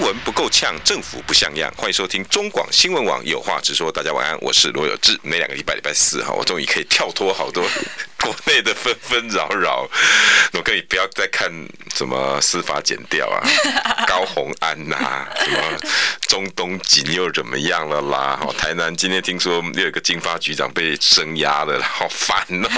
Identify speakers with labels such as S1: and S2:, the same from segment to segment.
S1: 新闻不够呛，政府不像样。欢迎收听中广新闻网有话直说。大家晚安，我是罗有志。每两个礼拜礼拜四哈，我终于可以跳脱好多国内的纷纷扰扰。我可以不要再看什么司法剪掉啊，高红安呐、啊，什么中东锦又怎么样了啦？哈，台南今天听说又有个金发局长被声押了，好烦哦。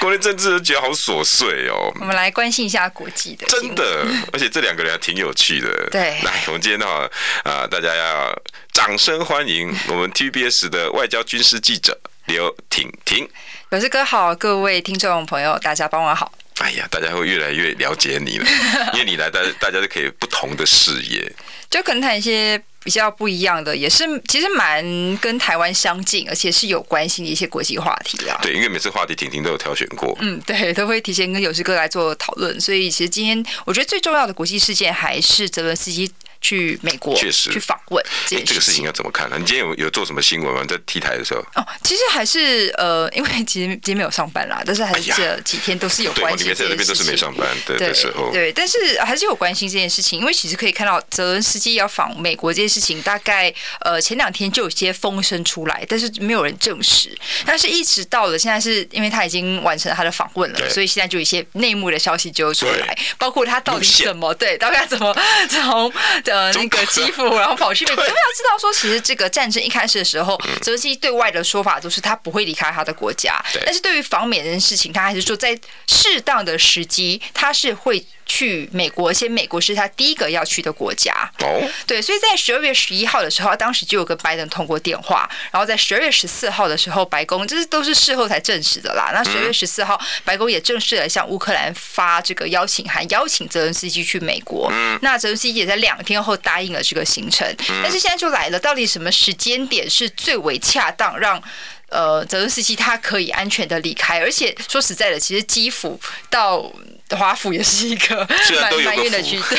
S1: 国内政治都觉得好琐碎哦。
S2: 我们来关心一下国际的。
S1: 真的，而且这两个人还挺有趣的。
S2: 对。
S1: 来，我们今天的话，啊，大家要掌声欢迎我们 TVBS 的外交军事记者刘婷婷。
S2: 有志哥好，各位听众朋友，大家傍晚好。
S1: 哎呀，大家会越来越了解你了，因为你来，大大家都可以不同的视野，
S2: 就可能谈一些比较不一样的，也是其实蛮跟台湾相近，而且是有关心的一些国际话题啊。
S1: 对，因为每次话题婷婷都有挑选过，
S2: 嗯，对，都会提前跟有志哥来做讨论，所以其实今天我觉得最重要的国际事件还是泽伦斯基。去美国，确实去访问这，
S1: 这个事情要怎么看呢？你今天有有做什么新闻吗？在 T 台的时候？
S2: 哦，其实还是呃，因为其实今天没有上班啦，但是还是这几天都是有关系。
S1: 对，在那边都是没上班的的时候。
S2: 对，但是还是有关心这件事情，因为其实可以看到泽伦斯基要访美国这件事情，大概呃前两天就有些风声出来，但是没有人证实。但是一直到了现在，是因为他已经完成了他的访问了，所以现在就有一些内幕的消息就出来，包括他到底怎么对，到底他怎么 从呃那个基辅，然后跑去美国。因为要知道说，其实这个战争一开始的时候，泽连斯基对外的说法都是他不会离开他的国家，但是对于访美这件事情，他还是说在适当的时机，他是会。去美国，先美国是他第一个要去的国家。哦，对，所以在十二月十一号的时候，当时就有跟拜登通过电话。然后在十二月十四号的时候，白宫这是都是事后才证实的啦。那十二月十四号，白宫也正式的向乌克兰发这个邀请函，邀请泽伦斯基去美国。那泽伦斯基也在两天后答应了这个行程。但是现在就来了，到底什么时间点是最为恰当，让呃泽伦斯基他可以安全的离开？而且说实在的，其实基辅到华府也是一个 蛮蛮远的区，对。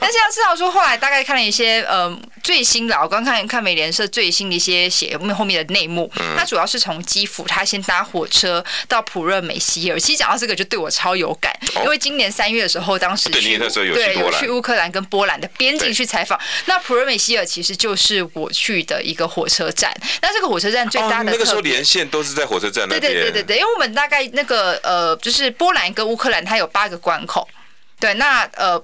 S2: 但是要知道说，后来大概看了一些呃最新的，我刚看看美联社最新的一些写后面的内幕，他主要是从基辅，他先搭火车到普热梅希尔。其实讲到这个，就对我超有感，因为今年三月的时候，当时去对有去乌克兰跟波兰的边境去采访。那普热梅希尔其实就是我去的一个火车站。那这个火车站最大的
S1: 那个时候连线都是在火车站那边。对
S2: 对对对对，因为我们大概那个呃，就是波兰跟乌克兰，它有八。那个关口，对，那呃。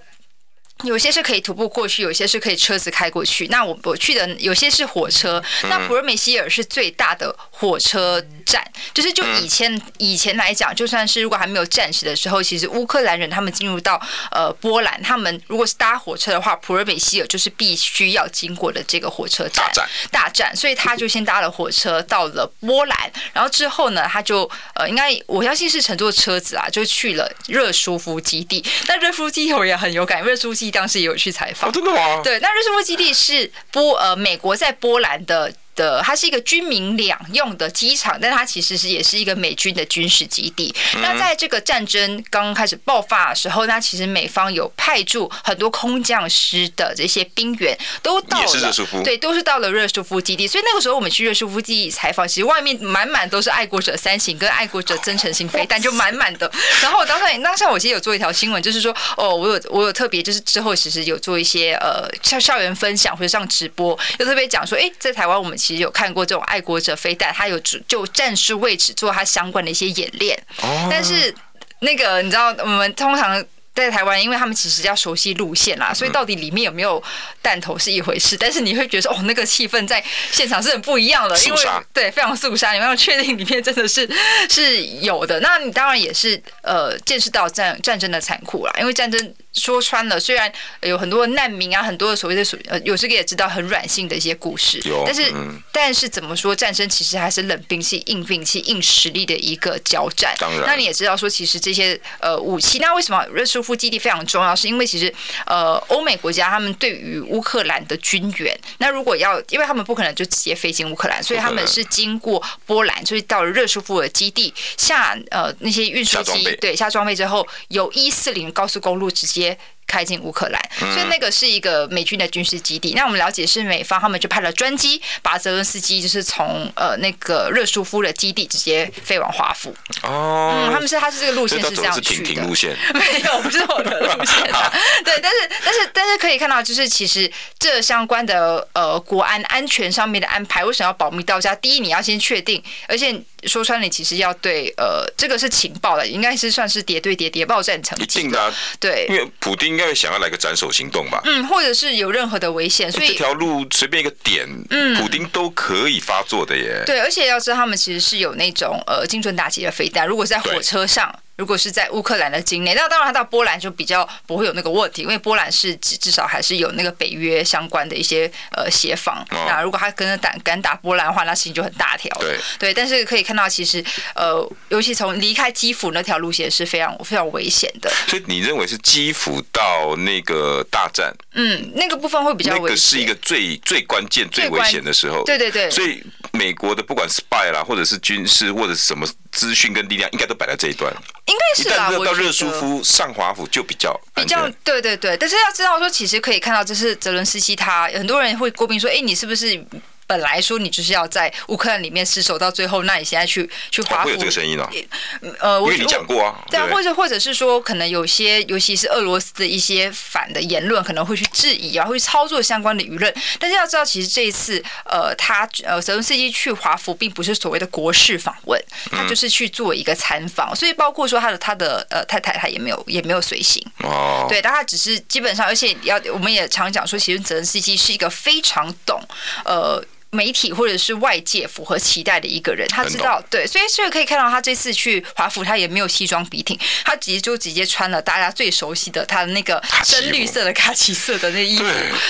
S2: 有些是可以徒步过去，有些是可以车子开过去。那我我去的有些是火车。那普热梅希尔是最大的火车站，就是就以前以前来讲，就算是如果还没有战时的时候，其实乌克兰人他们进入到呃波兰，他们如果是搭火车的话，普热梅希尔就是必须要经过的这个火车站大站，所以他就先搭了火车到了波兰，然后之后呢，他就呃应该我相信是乘坐车子啊，就去了热舒夫基地。那热舒夫基地我也很有感，热舒夫基地。当时也有去采访，
S1: 真的吗？
S2: 对，那瑞士夫基地是波呃美国在波兰的。的，它是一个军民两用的机场，但它其实是也是一个美军的军事基地。那在这个战争刚开始爆发的时候，那其实美方有派驻很多空降师的这些兵员都到了，对，都是到了热舒夫基地。所以那个时候我们去热舒夫基地采访，其实外面满满都是爱国者三型跟爱国者真诚型飞弹，就满满的。然后我当时当时我其实有做一条新闻，就是说哦，我有我有特别就是之后其实有做一些呃校校园分享或者上直播，就特别讲说，哎，在台湾我们。其实有看过这种爱国者飞弹，它有就战术位置做它相关的一些演练。但是那个你知道，我们通常在台湾，因为他们其实要熟悉路线啦，所以到底里面有没有弹头是一回事。但是你会觉得说，哦，那个气氛在现场是很不一样的，因为对非常肃杀，你们要确定里面真的是 是有的。那你当然也是呃见识到战战争的残酷啦，因为战争。说穿了，虽然有很多难民啊，很多的所谓的所呃，有这个也知道很软性的一些故事，但是、嗯、但是怎么说，战争其实还是冷兵器、硬兵器、硬实力的一个交战。当然，那你也知道说，其实这些呃武器，那为什么舒夫基地非常重要，是因为其实呃，欧美国家他们对于乌克兰的军援，那如果要，因为他们不可能就直接飞进乌克兰，所以他们是经过波兰，就是到了热舒夫的基地下呃那些运输机对下装备之后，由一四零高速公路直接。开进乌克兰，所以那个是一个美军的军事基地。那我们了解是美方他们就派了专机把泽伦斯基就是从呃那个热舒夫的基地直接飞往华府。
S1: 哦，
S2: 嗯，他们是他是这个路线是这样去的。
S1: 路线
S2: 没有，不是我的路线啊。对，但是但是但是可以看到，就是其实这相关的呃国安安全上面的安排，为什么要保密到家？第一，你要先确定，而且。说穿了，其实要对呃，这个是情报的，应该是算是谍对谍谍报战成绩。
S1: 一定的、啊，
S2: 对，
S1: 因为普丁应该会想要来个斩首行动吧？
S2: 嗯，或者是有任何的危险，所以这
S1: 条路随便一个点，嗯，普丁都可以发作的耶。
S2: 对，而且要知道他们其实是有那种呃精准打击的飞弹，如果在火车上。如果是在乌克兰的境内，那当然他到波兰就比较不会有那个问题，因为波兰是至至少还是有那个北约相关的一些呃协防。哦、那如果他跟着打敢打波兰的话，那事情就很大条。
S1: 对
S2: 对，但是可以看到，其实呃，尤其从离开基辅那条路线是非常非常危险的。
S1: 所以你认为是基辅到那个大战？
S2: 嗯，那个部分会比较危险。
S1: 那个是一个最最关键、最危险的时候。
S2: 对对对。
S1: 所以美国的不管 spy 啦，或者是军事或者是什么资讯跟力量，应该都摆在这一段。
S2: 应该是啦，我
S1: 到热舒夫上华府就比较
S2: 比较对对对，但是要知道说，其实可以看到，这是泽伦斯基他很多人会诟病说，哎，你是不是？本来说你就是要在乌克兰里面失守到最后，那你现在去去华府？
S1: 会有这个声音哦。
S2: 呃，
S1: 因为你讲过啊。
S2: 对啊，或者或者是说，可能有些，尤其是俄罗斯的一些反的言论，可能会去质疑啊，会去操作相关的舆论。但是要知道，其实这一次，呃，他呃，泽伦斯基去华府，并不是所谓的国事访问，他就是去做一个参访。所以包括说他的他的呃太太，他也没有也没有随行。哦。对，但他只是基本上，而且要我们也常讲说，其实泽伦斯基是一个非常懂呃。媒体或者是外界符合期待的一个人，他知道对，所以所以可以看到他这次去华府，他也没有西装笔挺，他直接就直接穿了大家最熟悉的他的那个深绿色的卡其色的那衣服，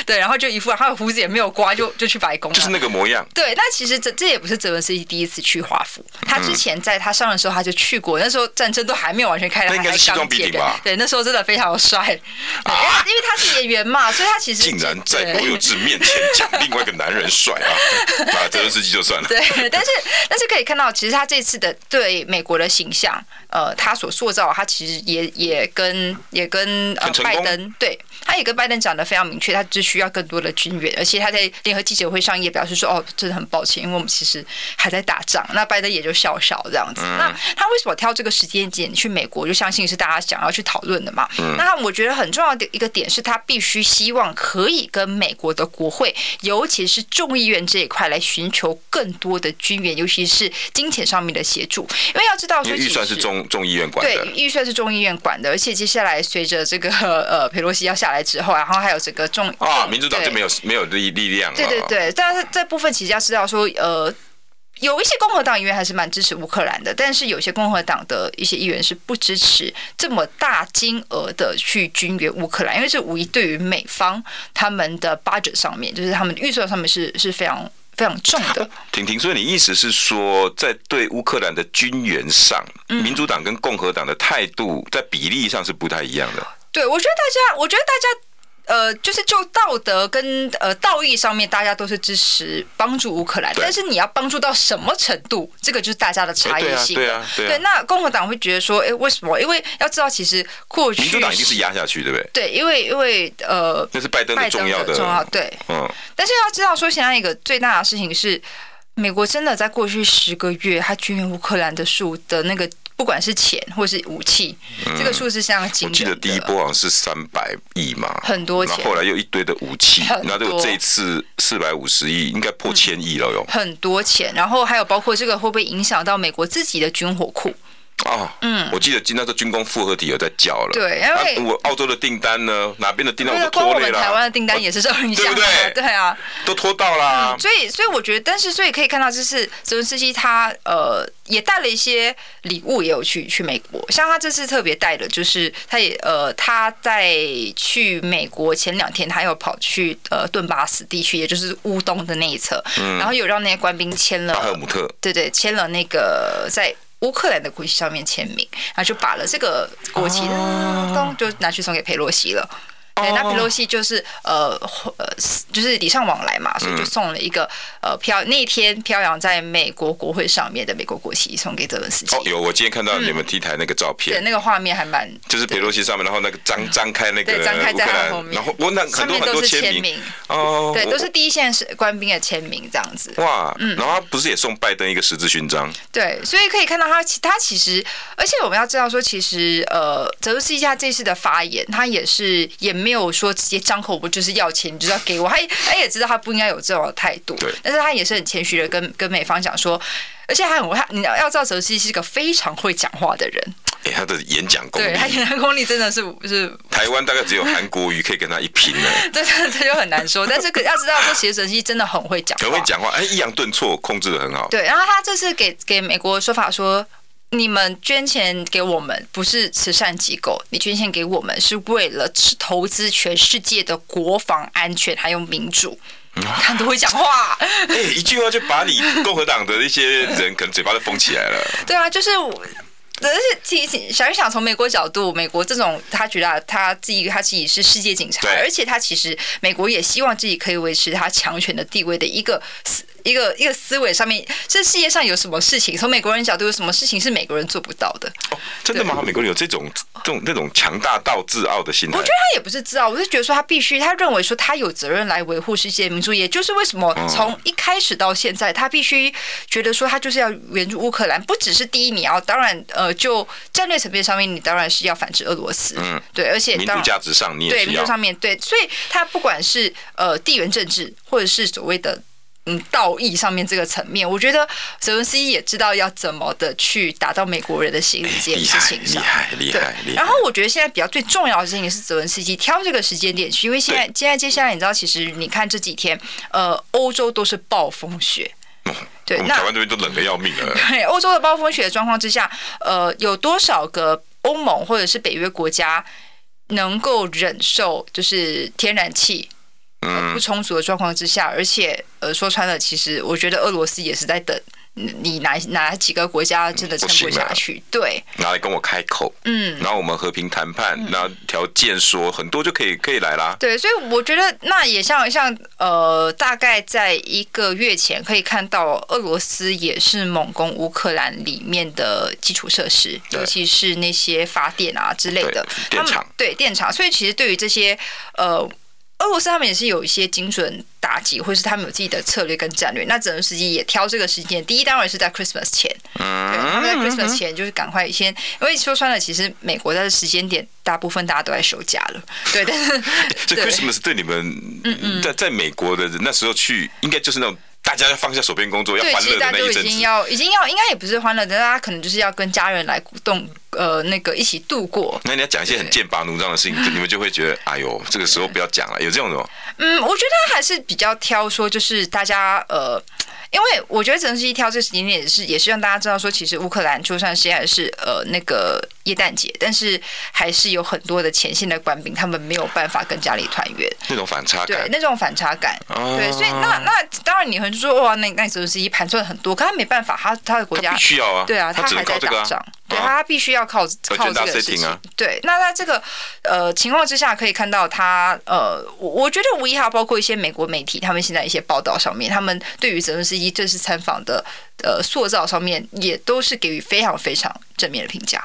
S2: 对，然后就一副他的胡子也没有刮，就 就去白宫，
S1: 就是那个模样。
S2: 对，那其实这这也不是泽文斯基第一次去华府，他之前在他上任的时候他就去过，那时候战争都还没有完全开，他还是钢铁人，对，那时候真的非常帅，因为因为他是演员嘛，所以他其实
S1: 竟然在罗有志面前讲另外一个男人帅啊。打折自己就算了。
S2: 对，但是但是可以看到，其实他这次的对美国的形象，呃，他所塑造，他其实也也跟也跟呃拜登，对，他也跟拜登讲的非常明确，他只需要更多的军援，而且他在联合记者会上也表示说，哦，真的很抱歉，因为我们其实还在打仗。那拜登也就笑笑这样子。嗯、那他为什么挑这个时间点去美国？就相信是大家想要去讨论的嘛。嗯、那我觉得很重要的一个点是他必须希望可以跟美国的国会，尤其是众议院这一块来。寻求更多的军援，尤其是金钱上面的协助，因为要知道说，
S1: 预算是众众议院管的，
S2: 对，预算是众议院管的，而且接下来随着这个呃佩洛西要下来之后，然后还有这个众
S1: 啊，民主党就没有没有力力量了，
S2: 对对对，但是这部分其实要知道说，呃。有一些共和党议员还是蛮支持乌克兰的，但是有些共和党的一些议员是不支持这么大金额的去军援乌克兰，因为这无疑对于美方他们的 budget 上面，就是他们预算上面是是非常非常重的。
S1: 婷婷，所以你意思是说，在对乌克兰的军援上，民主党跟共和党的态度在比例上是不太一样的。
S2: 对，我觉得大家，我觉得大家。呃，就是就道德跟呃道义上面，大家都是支持帮助乌克兰，但是你要帮助到什么程度，这个就是大家的差异性。
S1: 对啊，对啊。
S2: 对，那共和党会觉得说，哎，为什么？因为要知道，其实过去
S1: 民主党一定是压下去，对不对？
S2: 对，因为因为呃，
S1: 那是拜登的重要的
S2: 重要对。嗯。但是要知道说，现在一个最大的事情是，美国真的在过去十个月，他军援乌克兰的数的那个。不管是钱或是武器，嗯、这个数字相当惊人。我
S1: 记得第一波好像是三百亿嘛，
S2: 很多钱。
S1: 后来又一堆的武器，那就这一次四百五十亿，应该破千亿了哟、嗯。很
S2: 多钱，然后还有包括这个会不会影响到美国自己的军火库？
S1: 啊，嗯，我记得今天的军工复合体有在叫了，
S2: 对，因为我
S1: 澳洲的订单呢，哪边的订单我都
S2: 拖累了，台湾的订单也是受影响，对不对？对啊，
S1: 都拖到啦，
S2: 所以，所以我觉得，但是，所以可以看到，就是泽伦斯基他呃也带了一些礼物，也有去去美国，像他这次特别带的，就是他也呃他在去美国前两天，他又跑去呃顿巴斯地区，也就是乌东的那一侧，然后有让那些官兵签了巴赫姆特，对对，签了那个在。乌克兰的国旗上面签名，然后就把了这个国旗咚就拿去送给佩洛西了。对，那裴洛西就是呃呃，就是礼尚往来嘛，所以就送了一个呃飘那天飘扬在美国国会上面的美国国旗送给泽伦斯基。
S1: 哦，有，我今天看到你们 T 台那个照片，
S2: 对，那个画面还蛮，
S1: 就是裴洛西上面，然后那个张张开那个
S2: 对，张开在他后面，
S1: 然后我那很多很多签名哦，
S2: 对，都是第一线是官兵的签名这样子。
S1: 哇，嗯，然后他不是也送拜登一个十字勋章？
S2: 对，所以可以看到他他其实，而且我们要知道说，其实呃，泽伦斯基他这次的发言，他也是也没有说直接。张口不就是要钱，你就是要给我。他他也知道他不应该有这种态度，对。但是他也是很谦虚的跟跟美方讲说，而且还很他你要要知道泽西是一个非常会讲话的人。
S1: 哎、欸，他的演讲功力，
S2: 对他演讲功力真的是是。台
S1: 湾大概只有韩国瑜可以跟他一拼了。
S2: 这这就很难说。但是可要知道说，其实泽西真的很会讲，
S1: 很会讲话，哎，抑扬顿挫控制的很好。
S2: 对，然后他这次给给美国说法说。你们捐钱给我们不是慈善机构，你捐钱给我们是为了投资全世界的国防安全还有民主。你 看都会讲话，
S1: 哎、欸，一句话就把你共和党的一些人可能嘴巴都封起来了。
S2: 对啊，就是。而且提醒想一想，从美国角度，美国这种他觉得他自己他自己是世界警察，而且他其实美国也希望自己可以维持他强权的地位的一个思一个一个思维上面，这世界上有什么事情，从美国人角度有什么事情是美国人做不到的？
S1: 哦，真的吗？美国人有这种这种那种强大到自傲的心态？
S2: 我觉得他也不是自傲，我是觉得说他必须，他认为说他有责任来维护世界民主，也就是为什么从一开始到现在，他必须觉得说他就是要援助乌克兰，不只是第一，你要当然呃。就战略层面上面，你当然是要反制俄罗斯，嗯，对，而且
S1: 民主价值上，你也
S2: 对民主上面对，所以他不管是呃地缘政治，或者是所谓的嗯道义上面这个层面，我觉得泽文斯基也知道要怎么的去达到美国人的心这件事情上，
S1: 厉害厉害厉害。
S2: 然后我觉得现在比较最重要的事情是泽文斯基挑这个时间点去，因为现在现在接下来你知道，其实你看这几天，呃，欧洲都是暴风雪。对，那
S1: 台湾这边都冷的要命了。
S2: 对，欧洲的暴风雪的状况之下，呃，有多少个欧盟或者是北约国家能够忍受就是天然气呃不充足的状况之下？而且，呃，说穿了，其实我觉得俄罗斯也是在等。你哪哪几个国家真的撑不下去？对，
S1: 拿来跟我开口，嗯，然后我们和平谈判，那条件说很多就可以可以来啦。
S2: 对，所以我觉得那也像像呃，大概在一个月前可以看到，俄罗斯也是猛攻乌克兰里面的基础设施，尤其是那些发电啊之类的
S1: 电厂，
S2: 对电厂。所以其实对于这些呃。俄罗斯他们也是有一些精准打击，或是他们有自己的策略跟战略。那泽连斯基也挑这个时间，第一当然是在 Christmas 前，对，他们在 Christmas 前就是赶快先，因为说穿了，其实美国在这时间点，大部分大家都在休假了，对。但是
S1: 这 Christmas 对你们在在美国的人那时候去，应该就是那种。大家要放下手边工作，要欢乐的那一阵子。对，其实大家都已经要，
S2: 已经要，应该也不是欢乐的，大家可能就是要跟家人来动，呃，那个一起度过。
S1: 那你要讲一些很剑拔弩张的事情，你们就会觉得，哎呦，这个时候不要讲了，有这种？
S2: 嗯，我觉得还是比较挑，说就是大家呃。因为我觉得泽连斯基挑这时间点也是也是让大家知道说，其实乌克兰就算现在是呃那个耶诞节，但是还是有很多的前线的官兵，他们没有办法跟家里团圆。
S1: 那种反差感，
S2: 对，那种反差感，对，所以那那当然你会说哇，那那泽连斯基盘算很多，可他没办法，他他的国家
S1: 必须要啊，
S2: 对啊，他还在打仗。对，他必须要靠靠这个事情。对，那在这个呃情况之下，可以看到他呃，我我觉得无疑还包括一些美国媒体，他们现在一些报道上面，他们对于泽伦斯基这次参访的呃塑造上面，也都是给予非常非常正面的评价。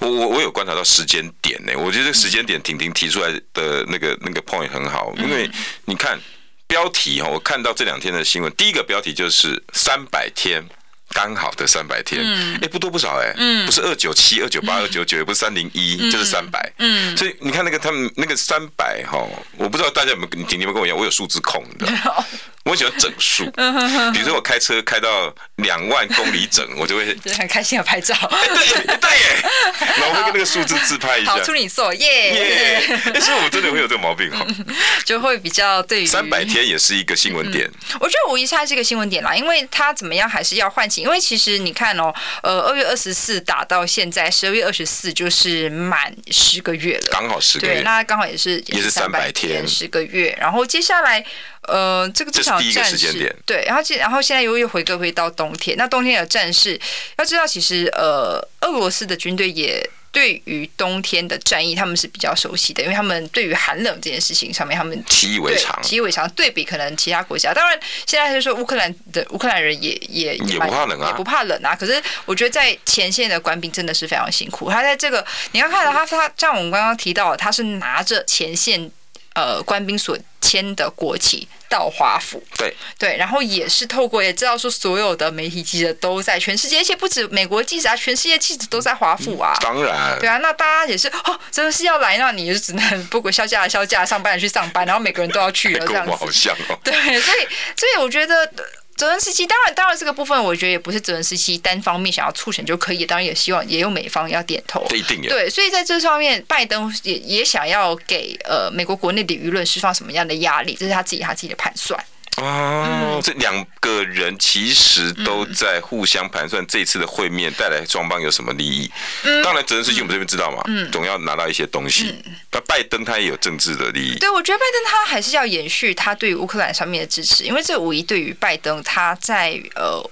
S1: 我我我有观察到时间点呢，我觉得这个时间点婷婷提出来的那个那个 point 很好，因为你看标题哈，我看到这两天的新闻，第一个标题就是三百天。刚好的三百天，哎、欸，不多不少哎、不是二九七、二九八、二九九，也不是三零一，就是三百。嗯，所以你看那个他们那个三百哈，我不知道大家有没有，你你们跟我一样，我有数字控的。我喜欢整数，比如说我开车开到两万公里整，我就
S2: 会 很开心的拍照。
S1: 对对耶，然后我会跟那个数字自拍一下。
S2: 好，处女座耶耶。
S1: 但是我们真的会有这个毛病哈，
S2: 就会比较对于
S1: 三百天也是一个新闻点。
S2: 我觉得无疑它是一个新闻点啦，因为它怎么样还是要唤醒，因为其实你看哦，呃，二月二十四打到现在，十二月二十四就是满十个月了，
S1: 刚好十个月。
S2: 对，那刚好也是
S1: 也是三百天，
S2: 十个月。然后接下来。呃，这个这场战事对，然后现然后现在又又回归回到冬天，那冬天的战事要知道，其实呃，俄罗斯的军队也。对于冬天的战役，他们是比较熟悉的，因为他们对于寒冷这件事情上面，他们
S1: 习以为常。
S2: 习以为常，对比可能其他国家，当然现在就是说乌克兰的乌克兰人也也
S1: 也不怕冷啊，
S2: 也不怕冷啊。可是我觉得在前线的官兵真的是非常辛苦。他在这个你要看到他，他像我们刚刚提到，他是拿着前线呃官兵所签的国旗。到华府，
S1: 对
S2: 对，然后也是透过也知道说，所有的媒体记者都在全世界，而且不止美国记者啊，全世界记者都在华府啊。
S1: 当然，
S2: 对啊，那大家也是哦，真的是要来，那你就只能不管休假的休假，上班的去上班，然后每个人都要去了 这样子。
S1: 好像哦。
S2: 对，所以所以我觉得。泽连斯基当然，当然这个部分我觉得也不是泽连斯基单方面想要促成就可以，当然也希望也有美方要点头。
S1: 这一定有。
S2: 对，所以在这上面，拜登也也想要给呃美国国内的舆论释放什么样的压力，这是他自己他自己的盘算。
S1: 哦，嗯、这两个人其实都在互相盘算这次的会面带来双方有什么利益。嗯、当然，责任事情我们这边知道嘛，嗯、总要拿到一些东西。那、嗯、拜登他也有政治的利益。
S2: 对，我觉得拜登他还是要延续他对于乌克兰上面的支持，因为这无疑对于拜登他在呃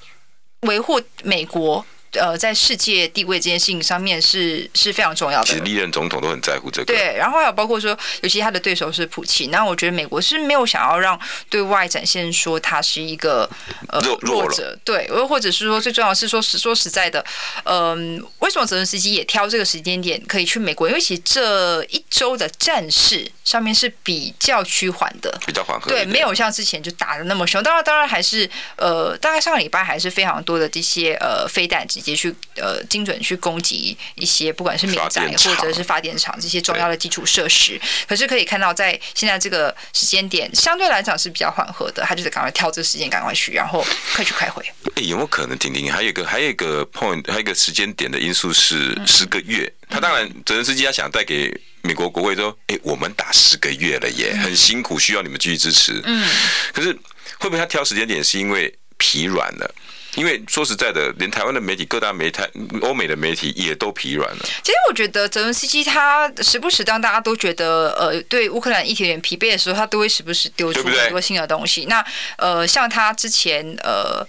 S2: 维护美国。呃，在世界地位这件事情上面是是非常重要的。
S1: 其实历任总统都很在乎这个。
S2: 对，然后还有包括说，尤其他的对手是普京，那我觉得美国是没有想要让对外展现说他是一个呃弱，弱者，对，又或者是说最重要的是说实说实在的，嗯、呃，为什么泽连斯基也挑这个时间点可以去美国？因为其实这一周的战事上面是比较趋缓的，
S1: 比较缓和，
S2: 对，没有像之前就打的那么凶。当然，当然还是呃，大概上个礼拜还是非常多的这些呃飞弹。直接去呃精准去攻击一些不管是民宅或者是发电厂这些重要的基础设施，可是可以看到在现在这个时间点相对来讲是比较缓和的，他就是赶快挑这个时间赶快去，然后快去开会。
S1: 欸、有没有可能婷婷？还有一个还有一个 point，还有一个时间点的因素是十个月。嗯、他当然泽连斯基他想带给美国国会说，哎、欸，我们打十个月了耶，很辛苦，需要你们继续支持。嗯，可是会不会他挑时间点是因为疲软了？因为说实在的，连台湾的媒体、各大媒体、欧美的媒体也都疲软了。
S2: 其实我觉得泽伦斯基他时不时当大家都觉得呃对乌克兰议题有点疲惫的时候，他都会时不时丢出很多新的东西。对对，那呃像他之前呃。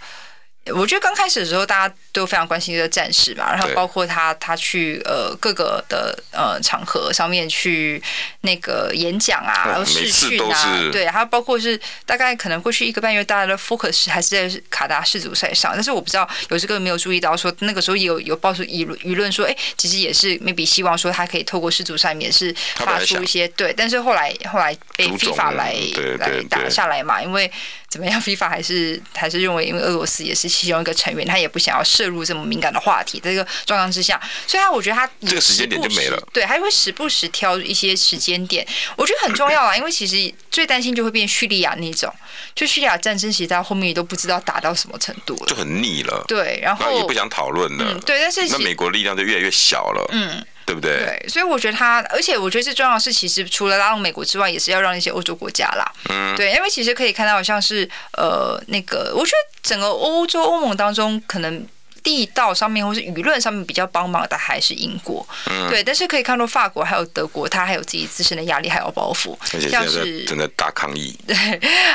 S2: 我觉得刚开始的时候，大家都非常关心这个战事嘛，然后包括他他去呃各个的呃场合上面去那个演讲啊，然后试训啊，对，还有包括是大概可能过去一个半月，大家的 focus 还是在卡达世足赛上，但是我不知道有这个没有注意到说那个时候也有有爆出舆论舆论说，哎，其实也是 maybe 希望说他可以透过世足赛也是发出一些对，但是后来后来被 FIFA 来来打下来嘛，因为。怎么样？FIFA 还是还是认为，因为俄罗斯也是其中一个成员，他也不想要涉入这么敏感的话题。这个状况之下，所以他我觉得他
S1: 这个时间点就没了。
S2: 对，还会时不时挑一些时间点，我觉得很重要啊。因为其实最担心就会变叙利亚那种，就叙利亚战争，其实到后面也都不知道打到什么程度了，
S1: 就很腻了。
S2: 对，然后
S1: 也不想讨论了。
S2: 嗯，对，但是
S1: 那美国力量就越来越小了。嗯。对不对？
S2: 对，所以我觉得他，而且我觉得最重要的是，其实除了拉拢美国之外，也是要让一些欧洲国家啦。嗯，对，因为其实可以看到，像是呃那个，我觉得整个欧洲欧盟当中可能。地道上面或是舆论上面比较帮忙的还是英国，嗯、对，但是可以看到法国还有德国，他还有自己自身的压力还有包袱，像是
S1: 正在大抗议，
S2: 对，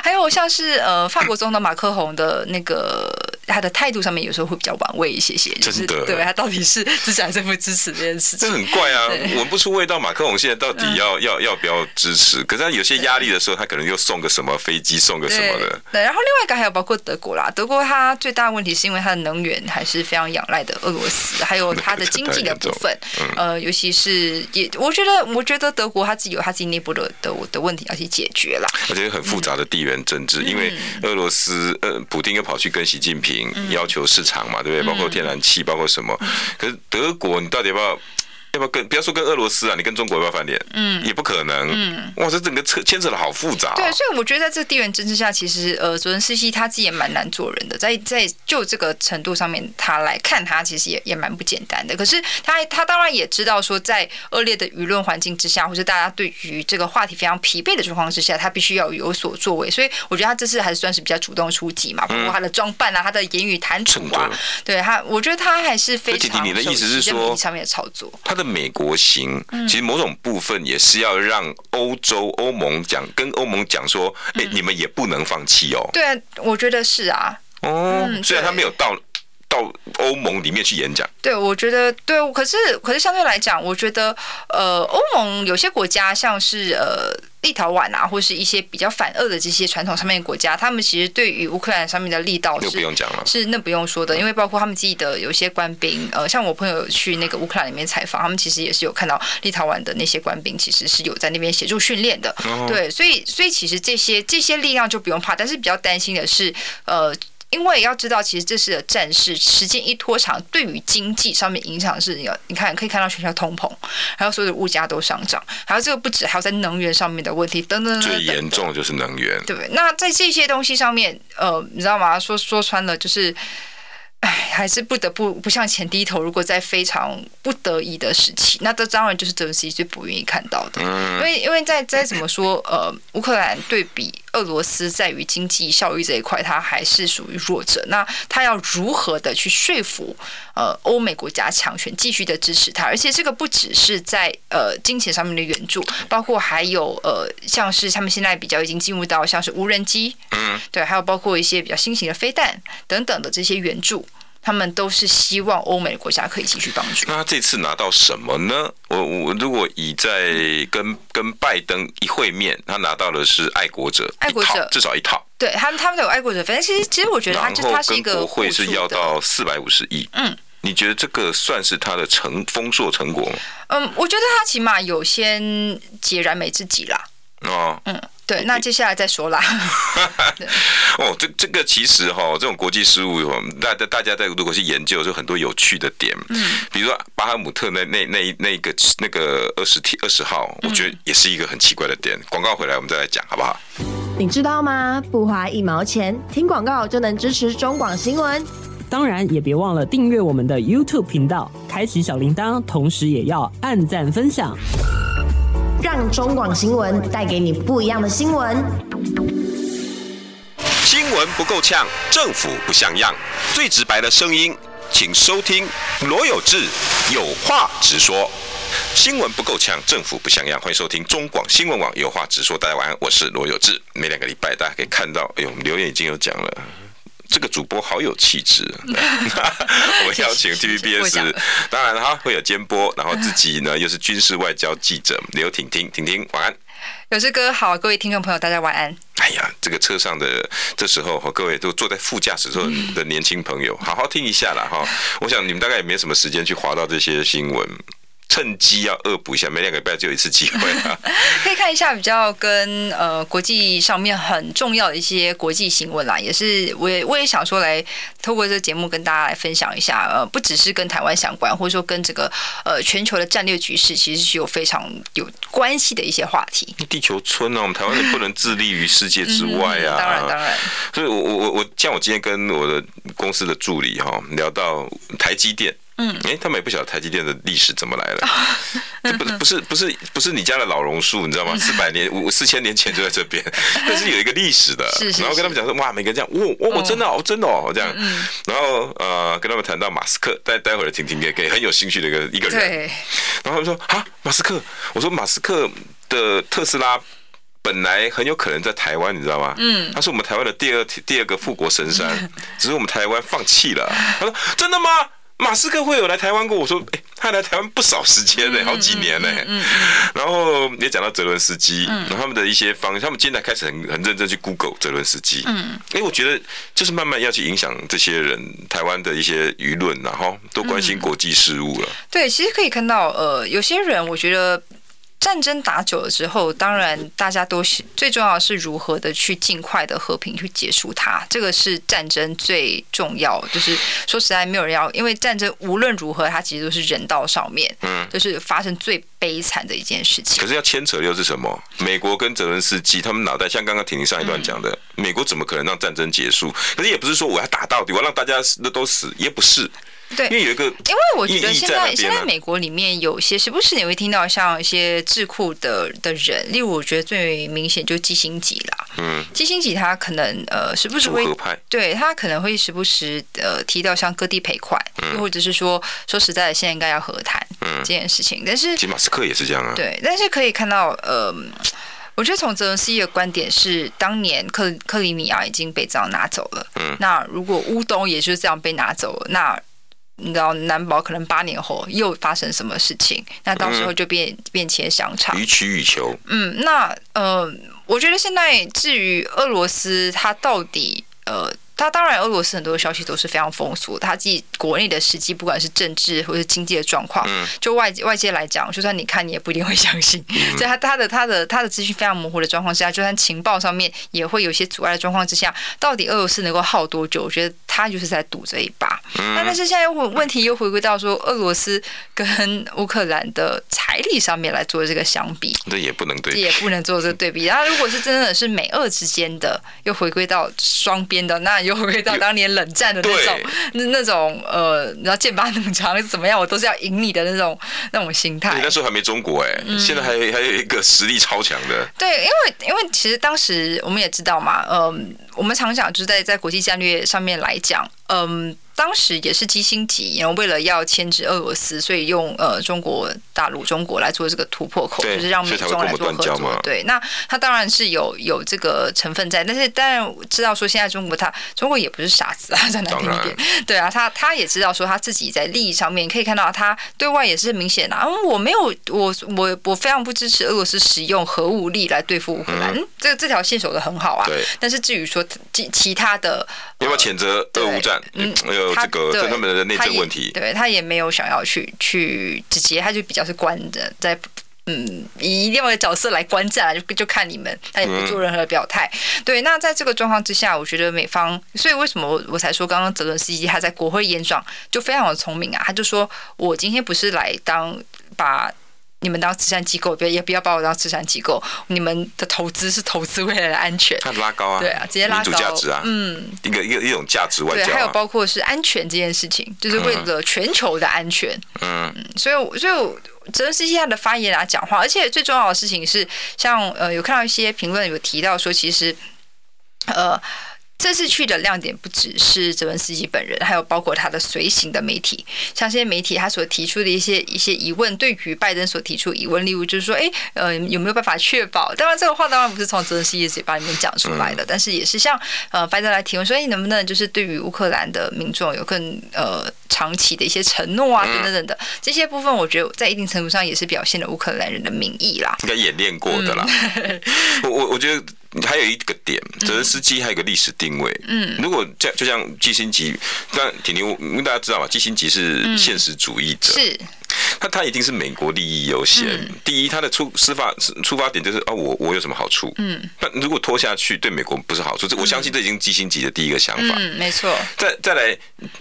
S2: 还有像是呃法国总统马克宏的那个他的态度上面有时候会比较玩味一些些，就是对他到底是 支持还是不支持这件事情，
S1: 这很怪啊，闻不出味道。马克龙现在到底要、嗯、要要不要支持？可是他有些压力的时候，他可能又送个什么飞机，送个什么的。对。
S2: 对，然后另外一个还有包括德国啦，德国它最大的问题是因为它的能源还是非常仰赖的俄罗斯，还有它的经济的部分，呃，尤其是也，我觉得，我觉得德国它自己有它自己内部的的的问题要去解决啦，
S1: 而且很复杂的地缘政治，嗯、因为俄罗斯呃，普丁又跑去跟习近平要求市场嘛，对不对？包括天然气，包括什么？可是德国，你到底要不要？要不要跟不要说跟俄罗斯啊，你跟中国要不要翻脸？嗯，也不可能。嗯，哇，这整个扯牵扯的好复杂哦。
S2: 对，所以我觉得在这个地缘政治下，其实呃，泽连斯基他自己也蛮难做人的，在在就这个程度上面，他来看他其实也也蛮不简单的。可是他他当然也知道说，在恶劣的舆论环境之下，或者大家对于这个话题非常疲惫的状况之下，他必须要有所作为。所以我觉得他这次还是算是比较主动出击嘛，包括他的装扮啊，他的言语谈吐啊，对他，我觉得他还是非常。
S1: 你的意思是说，
S2: 上面的操作，
S1: 他的。的美国行，其实某种部分也是要让欧洲欧盟讲，跟欧盟讲说，哎，你们也不能放弃哦。
S2: 对啊，我觉得是啊。
S1: 哦，虽然他没有到。到欧盟里面去演讲，
S2: 对，我觉得对，可是可是相对来讲，我觉得呃，欧盟有些国家像是呃立陶宛啊，或是一些比较反俄的这些传统上面的国家，他们其实对于乌克兰上面的力道是
S1: 不用讲了，
S2: 是那不用说的，因为包括他们自己的有些官兵，呃，像我朋友去那个乌克兰里面采访，他们其实也是有看到立陶宛的那些官兵，其实是有在那边协助训练的，对，所以所以其实这些这些力量就不用怕，但是比较担心的是呃。因为要知道，其实这次的战事时间一拖长，对于经济上面影响是，你你看可以看到全球通膨，还有所有的物价都上涨，还有这个不止，还有在能源上面的问题等等等等。
S1: 最严重的就是能源，
S2: 对不对？那在这些东西上面，呃，你知道吗？说说穿了就是。哎，还是不得不不向前低头。如果在非常不得已的时期，那这当然就是泽连斯基最不愿意看到的。因为因为在再怎么说，呃，乌克兰对比俄罗斯，在于经济效益这一块，它还是属于弱者。那它要如何的去说服呃欧美国家强权继续的支持它？而且这个不只是在呃金钱上面的援助，包括还有呃像是他们现在比较已经进入到像是无人机，嗯，对，还有包括一些比较新型的飞弹等等的这些援助。他们都是希望欧美的国家可以继续帮助。
S1: 那他这次拿到什么呢？我我如果以在跟跟拜登一会面，他拿到的是爱国者，
S2: 爱国者
S1: 至少一套。
S2: 对他们，他们都有爱国者。反正其实其实我觉得他就他是一个。
S1: 国会是要到四百五十亿。嗯，你觉得这个算是他的成丰硕成果吗？
S2: 嗯，我觉得他起码有先解燃眉之急啦。哦，嗯。对，那接下来再说啦。
S1: 哦，这这个其实哈，这种国际事务，大大大家在如果去研究，就很多有趣的点。嗯，比如说巴哈姆特那那那那个那个二十天二十号，我觉得也是一个很奇怪的点。广告回来我们再来讲，好不好？
S3: 你知道吗？不花一毛钱，听广告就能支持中广新闻。
S4: 当然，也别忘了订阅我们的 YouTube 频道，开启小铃铛，同时也要按赞分享。
S3: 让中广新闻带给你不一样的新闻。
S1: 新闻不够呛，政府不像样，最直白的声音，请收听罗有志有话直说。新闻不够呛，政府不像样，欢迎收听中广新闻网有话直说。大家晚安，我是罗有志。每两个礼拜大家可以看到，哎呦，留言已经有讲了。这个主播好有气质，我们邀请 TVBS，当然哈会有监播，然后自己呢又是军事外交记者刘婷婷，婷婷晚安。
S2: 有志哥好，各位听众朋友大家晚安。
S1: 哎呀，这个车上的这时候和各位都坐在副驾驶座的年轻朋友，好好听一下啦哈。我想你们大概也没什么时间去划到这些新闻。趁机要恶补一下，每两个礼拜就有一次机会啊。
S2: 可以看一下比较跟呃国际上面很重要的一些国际新闻啦，也是我也我也想说来透过这个节目跟大家来分享一下，呃，不只是跟台湾相关，或者说跟这个呃全球的战略局势，其实是有非常有关系的一些话题。
S1: 地球村啊，我们台湾人不能自立于世界之外啊。
S2: 当然当然。
S1: 所以我我我我像我今天跟我的公司的助理哈聊到台积电。嗯，哎，他们也不晓得台积电的历史怎么来的，这不不是不是不是你家的老榕树，你知道吗？四百年五四千年前就在这边，但是有一个历史的。然后跟他们讲说，哇，每个人这样，哇，我我真的哦，真的哦，这样。然后呃，跟他们谈到马斯克，待待会儿听听给给很有兴趣的一个一个人。然后他们说啊，马斯克，我说马斯克的特斯拉本来很有可能在台湾，你知道吗？嗯，他是我们台湾的第二第二个富国神山，只是我们台湾放弃了。他说真的吗？马斯克会有来台湾过？我说，哎、欸，他来台湾不少时间呢，好几年呢。然后也讲到泽伦斯基，然后他们的一些方，他们现在开始很很认真去 Google 泽伦斯基。嗯，哎，我觉得就是慢慢要去影响这些人，台湾的一些舆论，然后都关心国际事务了。
S2: 对，其实可以看到，呃，有些人我觉得。战争打久了之后，当然大家都是最重要的是如何的去尽快的和平去结束它，这个是战争最重要。就是说实在，没有人要，因为战争无论如何，它其实都是人道上面，嗯，就是发生最悲惨的一件事情。
S1: 可是要牵扯的又是什么？美国跟泽伦斯基他们脑袋像刚刚婷婷上一段讲的，美国怎么可能让战争结束？可是也不是说我要打到底，我要让大家都都死，也不是。
S2: 对，
S1: 因为有一个，因
S2: 为我觉得现在现在美国里面有些时不时你会听到像一些智库的的人，例如我觉得最明显就是基辛吉啦，嗯，基辛吉他可能呃时不时会，对他可能会时不时呃提到像各地赔款，又或者是说说实在的，现在应该要和谈，嗯这件事情。但是，
S1: 其实马斯克也是这样啊。
S2: 对，但是可以看到，呃，我觉得从泽伦斯基的观点是，当年克克里米亚已经被这样拿走了。嗯。那如果乌东也是这样被拿走了，那你知道难保可能八年后又发生什么事情，那到时候就变、嗯、变切香肠。
S1: 予取予求。
S2: 嗯，那呃，我觉得现在至于俄罗斯，它到底呃。他当然，俄罗斯很多消息都是非常封锁，他自己国内的实际，不管是政治或者是经济的状况，就外外界来讲，就算你看，你也不一定会相信。在他他的他的他的资讯非常模糊的状况之下，就算情报上面也会有些阻碍的状况之下，到底俄罗斯能够耗多久？我觉得他就是在赌这一把。那但是现在又问题又回归到说，俄罗斯跟乌克兰的财力上面来做这个相比，
S1: 这也不能对，
S2: 也不能做这个对比。然后如果是真的是美俄之间的，又回归到双边的，那。又回到当年冷战的那种，那那种呃，你知道剑拔弩张是怎么样？我都是要赢你的那种那种心态。
S1: 那时候还没中国哎、欸，嗯、现在还还有一个实力超强的。
S2: 对，因为因为其实当时我们也知道嘛，嗯、呃，我们常讲就是在在国际战略上面来讲，嗯、呃。当时也是基辛级，然后为了要牵制俄罗斯，所以用呃中国大陆中国来做这个突破口，就是让美中来做合作。对，那他当然是有有这个成分在，但是当然知道说现在中国他中国也不是傻子啊，再难听一点，对啊，他他也知道说他自己在利益上面可以看到他对外也是很明显的啊，我没有我我我非常不支持俄罗斯使用核武力来对付乌克兰，嗯，这这条线守的很好啊。对，但是至于说其其他的，
S1: 有没有谴责俄乌战？嗯。有这个他们的内政问题，
S2: 对他也没有想要去去直接，他就比较是关着，在嗯以另外一个角色来观战，就就看你们，他也不做任何的表态。嗯、对，那在这个状况之下，我觉得美方，所以为什么我我才说刚刚泽伦斯基他在国会演讲就非常的聪明啊，他就说我今天不是来当把。你们当慈善机构，别也不要把我当慈善机构。你们的投资是投资未来的安全，
S1: 他拉高啊，
S2: 对啊，直接拉高
S1: 价值啊，嗯，一个一个一种价值外交、啊。
S2: 对，还有包括是安全这件事情，就是为了全球的安全。嗯，嗯，所以所以泽连斯基他的发言啊，讲话，而且最重要的事情是，像呃，有看到一些评论有提到说，其实呃。这次去的亮点不只是泽文斯基本人，还有包括他的随行的媒体，像这些媒体他所提出的一些一些疑问，对于拜登所提出疑问，例如就是说，哎，呃，有没有办法确保？当然，这个话当然不是从泽文斯基嘴巴里面讲出来的，但是也是像呃拜登来提问说，哎，能不能就是对于乌克兰的民众有更呃长期的一些承诺啊，等等等等这些部分，我觉得在一定程度上也是表现了乌克兰人的民意啦，
S1: 应该演练过的啦。嗯、我我我觉得。还有一个点，泽连斯基还有个历史定位。嗯，如果这样，就像基辛吉，但婷婷，大家知道嘛，基辛吉是现实主义者。是。他他一定是美国利益优先。嗯、第一，他的出司法出发点就是啊，我我有什么好处？嗯，那如果拖下去对美国不是好处，这我相信这已经基辛级的第一个想法。
S2: 嗯，没错。
S1: 再再来，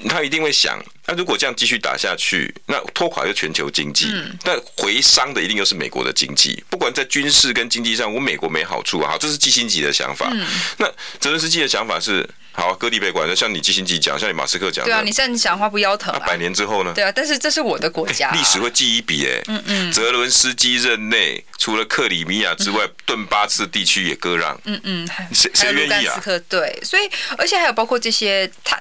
S1: 他一定会想，那如果这样继续打下去，那拖垮又全球经济，那、嗯、回伤的一定又是美国的经济。不管在军事跟经济上，我美国没好处啊。好，这是基辛级的想法。嗯、那泽伦斯基的想法是。好，割地赔款，就像你基辛格讲，像你马斯克讲，
S2: 对啊，你现在你讲话不腰疼啊？
S1: 百年之后呢？
S2: 对啊，但是这是我的国家，
S1: 历史会记一笔哎。嗯嗯。泽伦斯基任内，除了克里米亚之外，顿巴斯地区也割让。嗯嗯。谁谁愿意啊？
S2: 对，所以而且还有包括这些，他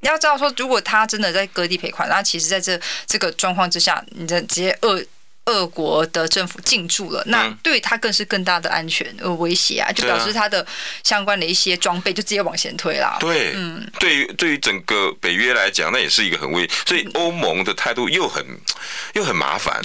S2: 你要知道说，如果他真的在割地赔款，那其实在这这个状况之下，你的直接二。俄国的政府进驻了，那对他更是更大的安全呃威胁啊，就表示他的相关的一些装备就直接往前推了。
S1: 对，嗯，对于对于整个北约来讲，那也是一个很危，所以欧盟的态度又很又很麻烦。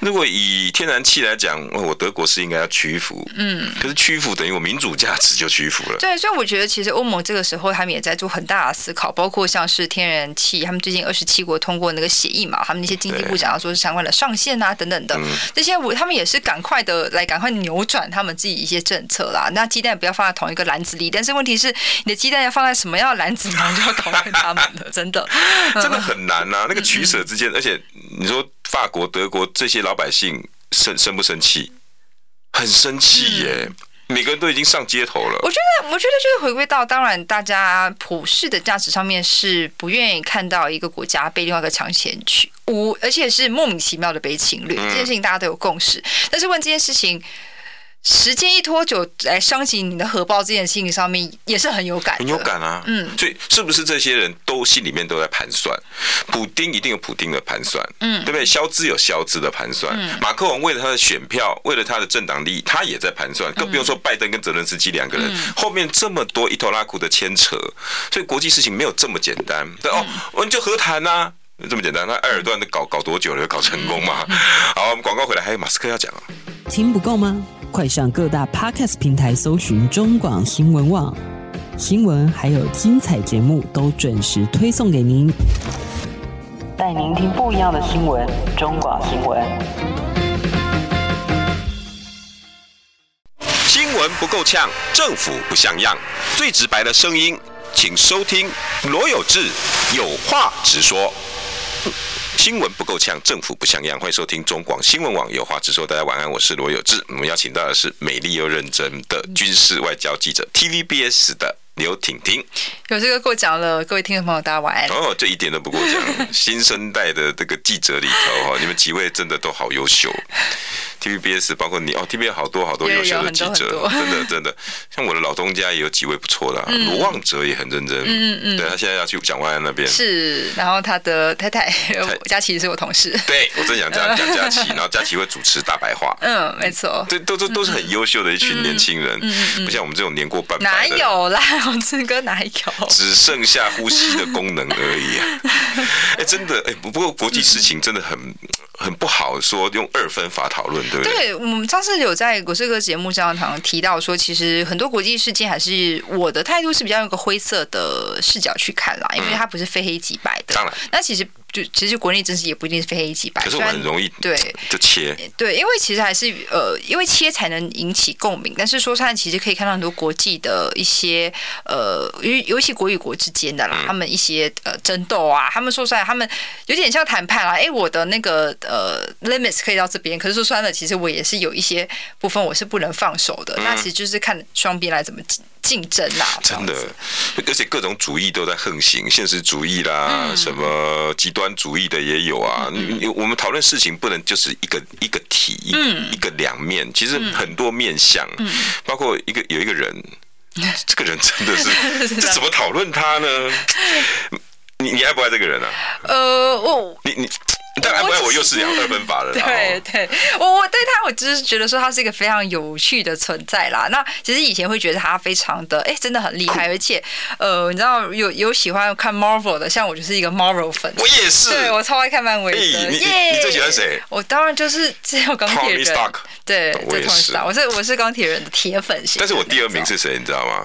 S1: 如果以天然气来讲，我德国是应该要屈服，嗯，可是屈服等于我民主价值就屈服了。
S2: 对，所以我觉得其实欧盟这个时候他们也在做很大的思考，包括像是天然气，他们最近二十七国通过那个协议嘛，他们那些经济部长要说是相关的上限啊等等。等等，这些我他们也是赶快的来赶快扭转他们自己一些政策啦。那鸡蛋不要放在同一个篮子里，但是问题是你的鸡蛋要放在什么样的篮子里，就要讨论他们了。真的，
S1: 真的很难呐、啊。那个取舍之间，而且你说法国、德国这些老百姓生生不生气？很生气耶。每个人都已经上街头了。
S2: 我觉得，我觉得就是回归到，当然大家普世的价值上面是不愿意看到一个国家被另外一个强权去无，而且是莫名其妙的被侵略。这件事情大家都有共识。但是问这件事情，时间一拖久来伤及你的荷包这件事情上面也是很有感，
S1: 很有感啊。嗯，所以是不是这些人都心里面都在盘算？普丁一定有普丁的盘算，嗯，对不对？肖兹有肖兹的盘算，嗯、马克龙为了他的选票，为了他的政党利益，他也在盘算。更不用说拜登跟泽伦斯基两个人、嗯、后面这么多伊托拉库的牵扯，所以国际事情没有这么简单。对哦，我们就和谈呐、啊，这么简单。那埃尔段都搞搞多久了？搞成功吗？好，我们广告回来，还有马斯克要讲啊。
S4: 听不够吗？快上各大 Podcast 平台搜寻中广新闻网新闻，还有精彩节目都准时推送给您，带您听不一样的新闻。中广新闻，
S1: 新闻不够呛，政府不像样，最直白的声音，请收听罗有志有话直说。新闻不够呛，政府不像样。欢迎收听中广新闻网，有话直说。大家晚安，我是罗有志。我们邀请到的是美丽又认真的军事外交记者，TVBS 的刘婷婷。
S2: 有这个过奖了，各位听众朋友，大家晚安。
S1: 哦，这一点都不过奖。新生代的这个记者里头，哈，你们几位真的都好优秀。TVBS 包括你哦，TVBS 好多好多优秀的记者，真的 真的，像我的老东家也有几位不错的，卢旺哲也很认真，嗯嗯，对他现在要去蒋万安那边，
S2: 是，然后他的太太 佳琪是我同事，
S1: 对我正想这样讲 佳琪，然后佳琪会主持大白话，
S2: 嗯，没错，
S1: 对，都都都是很优秀的一群年轻人，不像我们这种年过半百
S2: 哪有啦，我志哥哪有，
S1: 只剩下呼吸的功能而已啊，哎，真的，哎，不过国际事情真的很很不好说，用二分法讨论。
S2: 对不对？对，我们上次有在国税哥节目上常常提到说，其实很多国际事件还是我的态度是比较用个灰色的视角去看啦，因为它不是非黑即白的。当然，那其实。就其实国内政治也不一定是非黑即白，
S1: 可是我很容易对就切
S2: 对，因为其实还是呃，因为切才能引起共鸣。但是说实在，其实可以看到很多国际的一些呃，尤尤其国与国之间的啦，嗯、他们一些呃争斗啊，他们说出来，他们有点像谈判啦。哎，我的那个呃 limits 可以到这边，可是说穿了，其实我也是有一些部分我是不能放手的。嗯、那其实就是看双边来怎么竞争啊，
S1: 真的，而且各种主义都在横行，现实主义啦，嗯、什么极端主义的也有啊。嗯、我们讨论事情不能就是一个一个体，嗯、一个两面，其实很多面相，嗯、包括一个有一个人，这个人真的是，这怎么讨论他呢？你你爱不爱这个人啊？呃，我你你。但爱不爱我又是两二分法了。
S2: 对对，我我对他，我只是觉得说他是一个非常有趣的存在啦。那其实以前会觉得他非常的，哎、欸，真的很厉害，而且呃，你知道有有喜欢看 Marvel 的，像我就是一个 Marvel 粉。
S1: 我也是，
S2: 对我超爱看漫威的。
S1: 欸、你最喜欢谁？
S2: 我当然就是只有钢铁人。Stark 对，我也是。我是我是钢铁人的铁粉型。
S1: 但是我第二名是谁？你知道吗？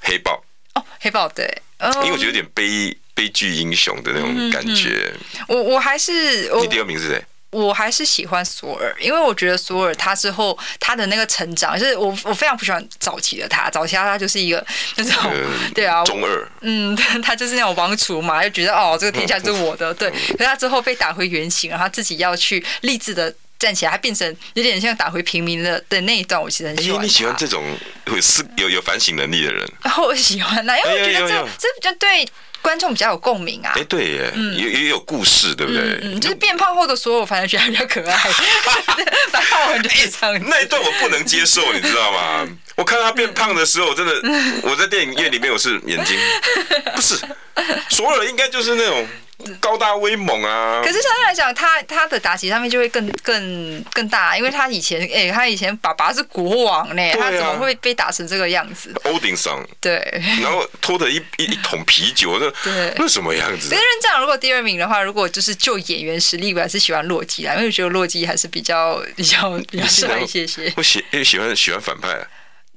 S1: 黑豹。
S2: 哦，黑豹对。
S1: 因为我觉得有点悲悲剧英雄的那种感觉。嗯嗯、我
S2: 我还是
S1: 你第二名是谁？
S2: 我还是喜欢索尔，因为我觉得索尔他之后他的那个成长，就是我我非常不喜欢早期的他，早期他他就是一个 那种、嗯、对啊
S1: 中二，
S2: 嗯，他就是那种王储嘛，就觉得哦这个天下是我的，对。可是他之后被打回原形，然后他自己要去励志的站起来，他变成有点像打回平民的的那一段，我其实很喜欢。
S1: 你喜欢这种有思有有反省能力的人？
S2: 我喜欢那，因为我觉得这这比较对。观众比较有共鸣啊！
S1: 哎，对耶，也也有故事，对不对？
S2: 嗯，就是变胖后的所有，我反而觉得比较可爱。反正我很就是这样。
S1: 那一段我不能接受，你知道吗？我看他变胖的时候，真的，我在电影院里面我是眼睛，不是，索尔应该就是那种。高大威猛啊！
S2: 可是相对来讲，他他的打击上面就会更更更大，因为他以前哎、欸，他以前爸爸是国王呢，啊、他怎么会被打成这个样子？
S1: 欧丁桑
S2: 对，
S1: 然后拖着一一一桶啤酒，那对，那什么样子？
S2: 别人这样，如果第二名的话，如果就是就演员实力，我还是喜欢洛基啦，因为我觉得洛基还是比较比较比较帅一些些。
S1: 我喜喜欢喜欢反派啊。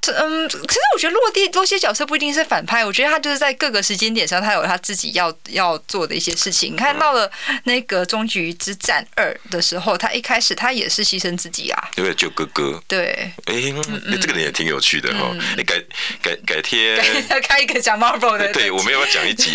S2: 嗯，可是我觉得落地洛些角色不一定是反派，我觉得他就是在各个时间点上，他有他自己要要做的一些事情。你看到了那个终局之战二的时候，他一开始他也是牺牲自己啊，
S1: 为了救哥哥。
S2: 对，
S1: 哎、欸，嗯、这个人也挺有趣的哈。你、嗯、改改改天
S2: 改 开一个讲 Marvel 的，
S1: 对，我们要不要讲一集，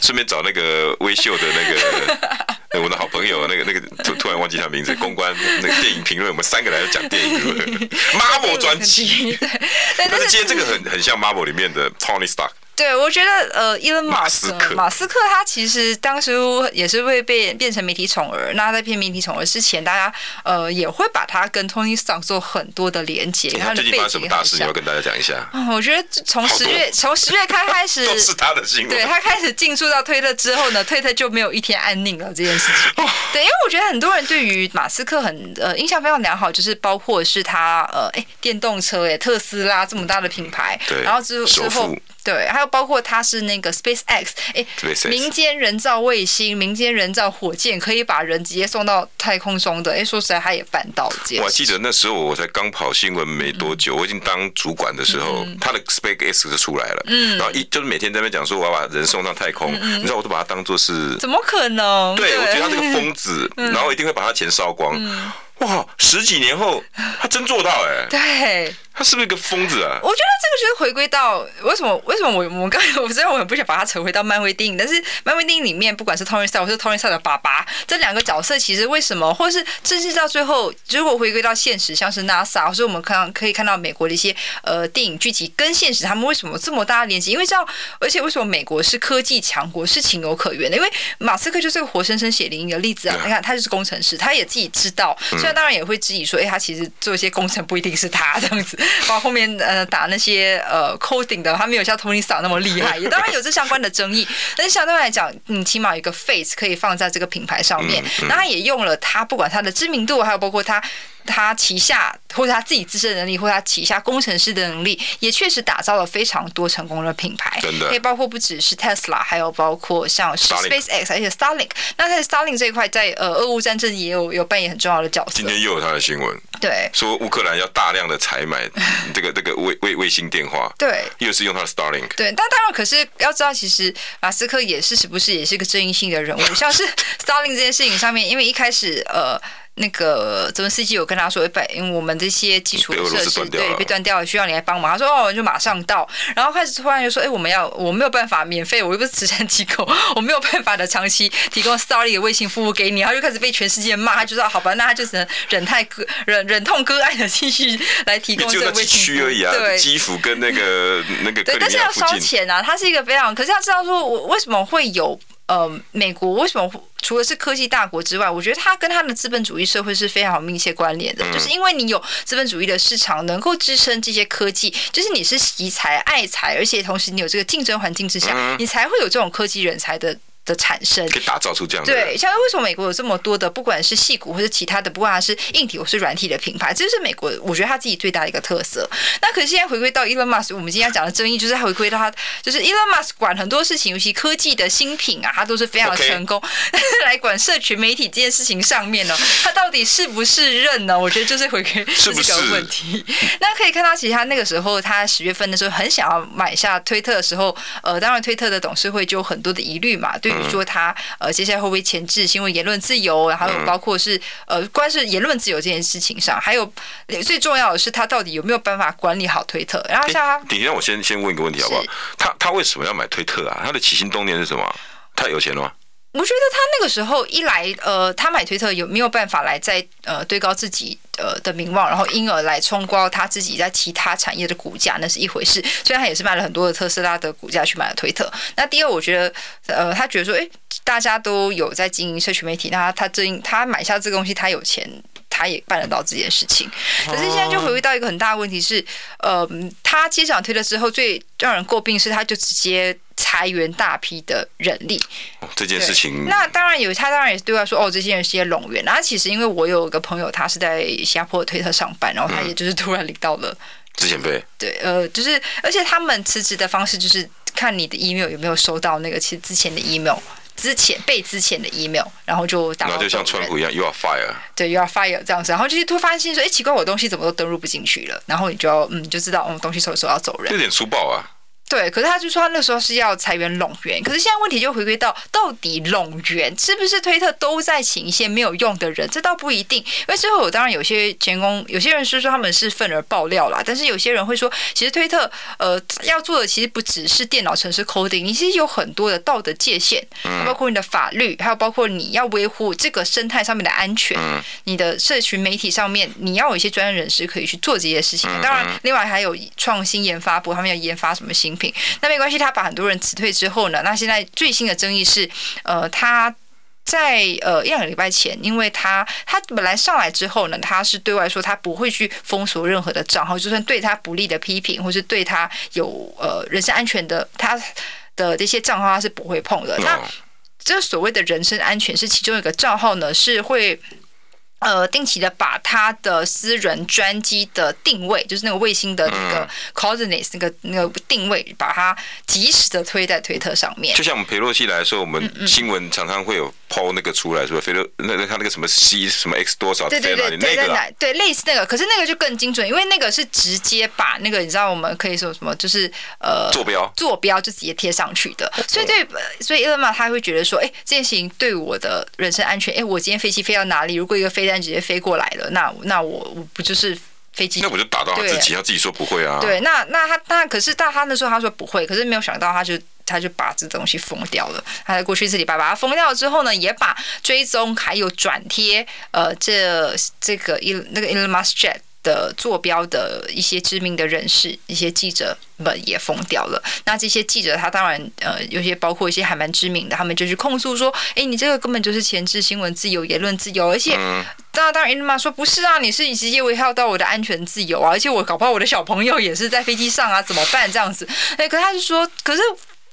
S1: 顺便找那个微秀的那个。我的好朋友，那个那个突突然忘记他名字，公关那个电影评论，我们三个来讲电影，Marvel 专辑。对，但是今天这个很很像 Marvel 里面的 Tony Stark。
S2: 对，我觉得呃，Elon Musk
S1: 马斯克，
S2: 马斯克他其实当时也是会被变成媒体宠儿。那在变媒体宠儿之前，大家呃也会把他跟 Tony Stark 做很多的连接。他
S1: 最近发生什么大事？你要跟大家讲一下。
S2: 嗯，我觉得从十月从十月开开始
S1: 都是他的新闻。
S2: 对，他开始进驻到推特之后呢，推特就没有一天安宁了这件事情。对，因为我觉得很多人对于马斯克很呃印象非常良好，就是包括是他呃哎电动车哎特斯拉这么大的品牌，
S1: 对，
S2: 然后之之后。对，还有包括它是那个 SpaceX，哎民间人造卫星、民间人造火箭，可以把人直接送到太空中的。哎，说实在，他也办到了。
S1: 我还记得那时候我才刚跑新闻没多久，嗯、我已经当主管的时候，嗯、他的 SpaceX 就出来了。嗯，然后一就是每天在那边讲说我要把人送上太空，嗯、你知道我都把他当做是
S2: 怎么可能？
S1: 对，对我觉得他是个疯子，嗯、然后一定会把他钱烧光。嗯哇，十几年后他真做到哎、欸！
S2: 对，
S1: 他是不是一个疯子啊？
S2: 我觉得这个就是回归到为什么？为什么我我们刚才 我虽然我很不想把它扯回到漫威电影，但是漫威电影里面不管是 Tony Stark 或是 Tony Stark 的爸爸这两个角色，其实为什么，或是甚至到最后，如果回归到现实，像是 NASA，或是我们看到可以看到美国的一些呃电影剧集跟现实，他们为什么这么大的连接？因为知道，而且为什么美国是科技强国是情有可原的？因为马斯克就是个活生生血淋淋的例子啊！你看，他就是工程师，他也自己知道，虽然当然也会质疑。说，哎，他其实做一些工程不一定是他这样子，包括后面呃打那些呃 coding 的，他没有像 Tony Stark 那么厉害，也当然有这相关的争议。但是相对来讲，你起码有一个 face 可以放在这个品牌上面，那他也用了他不管他的知名度，还有包括他。他旗下或者他自己自身的能力，或者他旗下工程师的能力，也确实打造了非常多成功的品牌。
S1: 真的，
S2: 可以包括不只是 Tesla，还有包括像是 SpaceX，而且 Starlink。那在 Starlink 这一块，在呃俄乌战争也有有扮演很重要的角色。
S1: 今天又有他的新闻，
S2: 对，
S1: 说乌克兰要大量的采买这个这个卫卫卫星电话，
S2: 对，
S1: 又是用他的 Starlink。
S2: 对，但当然，可是要知道，其实马斯克也是时不时也是一个争议性的人物，像是 Starlink 这件事情上面，因为一开始呃。那个泽文斯基有跟他说，因为我们这些基础设施对被断掉了，需要你来帮忙。他说哦，就马上到。然后开始突然就说，哎，我们要我没有办法免费，我又不是慈善机构，我没有办法的长期提供 Starlink 的卫星服务给你。然后就开始被全世界骂，他就说好吧，那他就只能忍太割忍忍痛割爱的继续来提供这个卫星服务。
S1: 而已啊，对，基辅跟那个那个
S2: 对，但是要烧钱啊，他是一个非常，可是要知道说，我为什么会有。呃，美国为什么除了是科技大国之外，我觉得它跟它的资本主义社会是非常有密切关联的，就是因为你有资本主义的市场能够支撑这些科技，就是你是惜才爱才，而且同时你有这个竞争环境之下，你才会有这种科技人才的。的产生
S1: 可以打造出这样的
S2: 对，像为什么美国有这么多的，不管是矽谷或者其他的，不管它是硬体或是软体的品牌，这就是美国我觉得他自己最大的一个特色。那可是现在回归到 Elon Musk，我们今天讲的争议就是他回归到他，就是 Elon Musk 管很多事情，尤其科技的新品啊，他都是非常成功。但 是来管社群媒体这件事情上面呢，他到底是不是认呢？我觉得就是回归这个问题。是是那可以看到，其实他那个时候，他十月份的时候很想要买下推特的时候，呃，当然推特的董事会就有很多的疑虑嘛，对于说他。呃，接下来会不会前置新闻言论自由？然后还有包括是呃，关是言论自由这件事情上，还有最重要的是，他到底有没有办法管理好推特？然后像他，
S1: 你让我先先问一个问题好不好？他他为什么要买推特啊？他的起心动念是什么？他有钱了吗？
S2: 我觉得他那个时候一来，呃，他买推特有没有办法来再呃堆高自己呃的名望，然后因而来冲高他自己在其他产业的股价，那是一回事。虽然他也是卖了很多的特斯拉的股价去买了推特。那第二，我觉得呃，他觉得说，诶，大家都有在经营社群媒体，那他这他买下这个东西，他有钱，他也办得到这件事情。可是现在就回归到一个很大的问题是，呃，他机场推了之后，最让人诟病是，他就直接。裁员大批的人力，
S1: 哦、这件事情，
S2: 那当然有，他当然也是对外说，哦，这些人是些冗员。然后其实因为我有一个朋友，他是在新加坡的推特上班，然后他也就是突然领到了
S1: 之前费。
S2: 对，呃，就是而且他们辞职的方式就是看你的 email 有没有收到那个其实之前的 email，之前被之前的 email，然后就打。
S1: 然后就像川普一样，you are fire。
S2: 对，you are fire 这样子，然后就是突发现说，哎，奇怪，我东西怎么都登录不进去了？然后你就要嗯，就知道，嗯，东西收的时候要走人。
S1: 有点粗暴啊。
S2: 对，可是他就说他那时候是要裁员拢员，可是现在问题就回归到到底拢员是不是推特都在请一些没有用的人？这倒不一定，因为最后当然有些员工，有些人是说他们是愤而爆料啦，但是有些人会说，其实推特呃要做的其实不只是电脑城市 coding，你其实有很多的道德界限，包括你的法律，还有包括你要维护这个生态上面的安全，你的社群媒体上面你要有一些专业人士可以去做这些事情。当然，另外还有创新研发部，他们要研发什么新。品。那没关系，他把很多人辞退之后呢，那现在最新的争议是，呃，他。在呃一两个礼拜前，因为他他本来上来之后呢，他是对外说他不会去封锁任何的账号，就算对他不利的批评，或是对他有呃人身安全的他的这些账号，他是不会碰的。那这所谓的人身安全是其中一个账号呢，是会。呃，定期的把他的私人专机的定位，就是那个卫星的那个 coordinates，那个那个定位，把它及时的推在推特上面。
S1: 就像我们裴洛西来说，我们新闻常常会有抛那个出来，是吧？裴洛那那他那个什么 C 什么 X 多少？
S2: 对对对，对在哪？对，类似那个，可是那个就更精准，因为那个是直接把那个你知道，我们可以说什么，就是呃坐标坐标就直接贴上去的。所以对，所以 Elon 他会觉得说，哎，这件事情对我的人身安全，哎，我今天飞机飞到哪里？如果一个飞弹直接飞过来了，那那我我不就是飞机？
S1: 那我就打到他自己，他自己说不会啊。
S2: 对，那那他那可是到他那时候他说不会，可是没有想到他就他就把这东西封掉了。他在过去这礼拜把它封掉了之后呢，也把追踪还有转贴呃这这个伊那个 Elon Musk Jet 的坐标的一些知名的人士、一些记者们也疯掉了。那这些记者他当然呃有些包括一些还蛮知名的，他们就去控诉说，哎，你这个根本就是前置新闻自由、言论自由，而且当然当然 Elon Musk 说不是啊，你是直接危害到我的安全自由啊，而且我搞不好我的小朋友也是在飞机上啊，怎么办这样子？哎，可是他就说，可是。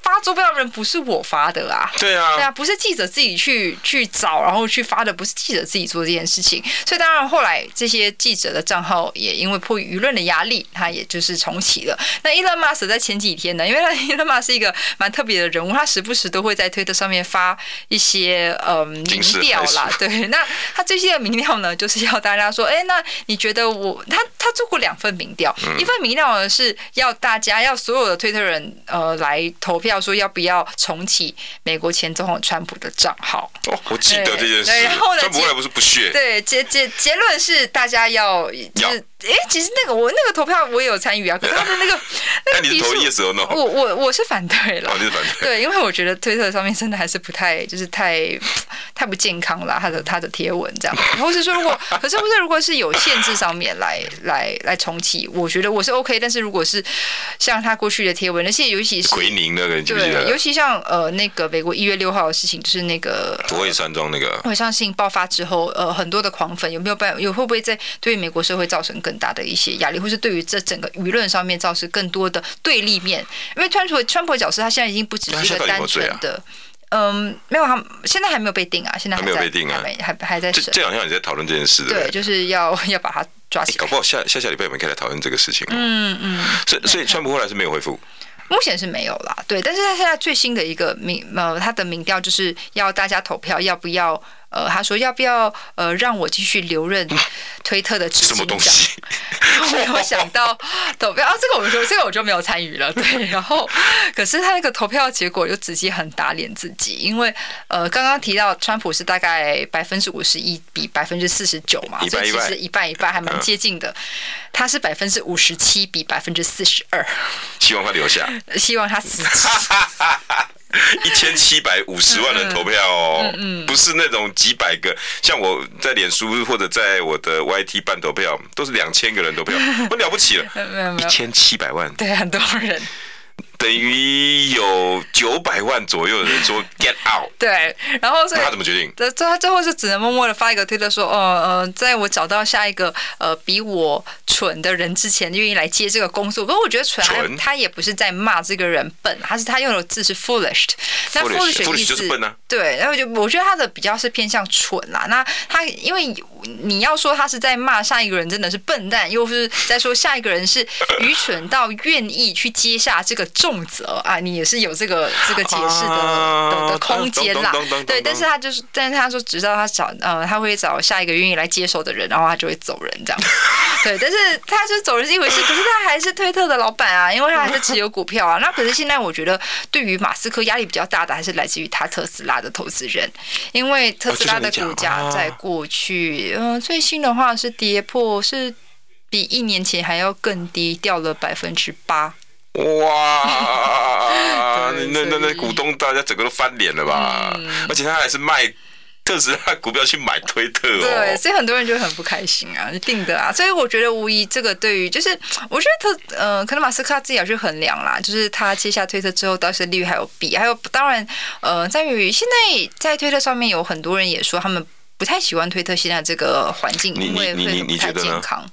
S2: 发坐标的人不是我发的啊，
S1: 对啊，
S2: 对啊，不是记者自己去去找，然后去发的，不是记者自己做这件事情。所以当然后来这些记者的账号也因为迫于舆论的压力，他也就是重启了。那 Elon Musk 在前几天呢，因为他 Elon Musk 是一个蛮特别的人物，他时不时都会在推特上面发一些呃民调啦。对，那他最新的民调呢，就是要大家说，哎，那你觉得我他他做过两份民调，一份民调呢是要大家要所有的推特人呃来投票。说要不要重启美国前总统川普的账号？
S1: 哦，我记得这件事。
S2: 然后呢，
S1: 川普后来不是不屑？
S2: 对，结结结论是大家要就是。哎，其实那个我那个投票我也有参与啊，可是他的那个 那个题数，我我我是反对了，对，因为我觉得推特上面真的还是不太，就是太太不健康了，他的他的贴文这样子，或是说如果，可是不是如果是有限制上面来来来重启，我觉得我是 OK，但是如果是像他过去的贴文，而且尤其是
S1: 奎宁那个，
S2: 对，尤其像呃那个美国一月六号的事情，就是那个
S1: 国会山庄那个，
S2: 我相信爆发之后，呃，很多的狂粉有没有办有会不会在对美国社会造成更大的一些压力，或是对于这整个舆论上面造成更多的对立面，因为川普川普的角色，他现在已经不只是一个单纯的，嗯，没有，他现在还没有被定啊，现在还没有被定啊，还还在审。
S1: 这两天你在讨论这件事，
S2: 对，就是要要把他抓起来。
S1: 搞不好下下下礼拜我们可以来讨论这个事情。
S2: 嗯嗯。
S1: 所以所以川普后来是没有回复，
S2: 目前是没有啦。对，但是他现在最新的一个民呃，他的民调就是要大家投票，要不要？呃，他说要不要呃让我继续留任推特的执行长？什么东西？没有想到投票啊，这个我就这个我就没有参与了。对，然后可是他那个投票结果就直接很打脸自己，因为呃刚刚提到川普是大概百分之五十一比百分之四十九嘛，所以其实一半一半还蛮接近的。他是百分之五十七比百分之四十二。
S1: 希望他留下。
S2: 希望他死。
S1: 一千七百五十万人投票哦，不是那种几百个，像我在脸书或者在我的 YT 办投票，都是两千个人投票，我了不起了，一千七百万，
S2: 对，很多人。
S1: 等于有九百万左右的人说 get out，
S2: 对，然后所以
S1: 他怎么决定？
S2: 这他最后是只能默默的发一个推特说，哦呃，在我找到下一个呃比我蠢的人之前，愿意来接这个工作。不过我觉得蠢，蠢他也不是在骂这个人笨，他是他用的字是 foolish，那 foolish 的意思
S1: 就是笨啊。
S2: 对，然后就我觉得他的比较是偏向蠢啦。那他因为你要说他是在骂上一个人真的是笨蛋，又是在说下一个人是愚蠢到愿意去接下这个重责啊，你也是有这个这个解释的的的空间啦。对，但是他就是，但是他说，直到他找呃，他会找下一个愿意来接手的人，然后他就会走人这样。对，但是他就是走人是一回事，可是他还是推特的老板啊，因为他还是持有股票啊。那可是现在我觉得，对于马斯克压力比较大的，还是来自于他特斯拉的投资人，因为特斯拉的股价在过去，嗯，最新的话是跌破，是比一年前还要更低，掉了百分之八。
S1: 哇，那那那股东大家整个都翻脸了吧？而且他还是卖特斯拉股票去买推特哦。
S2: 对，所以很多人就很不开心啊，一定的啊。所以我觉得无疑这个对于就是，我觉得特呃，可能马斯克他自己要去衡量啦，就是他接下推特之后，到时利还有弊，还有当然呃，在于现在在推特上面有很多人也说他们不太喜欢推特现在这个环境，因为会不太健康。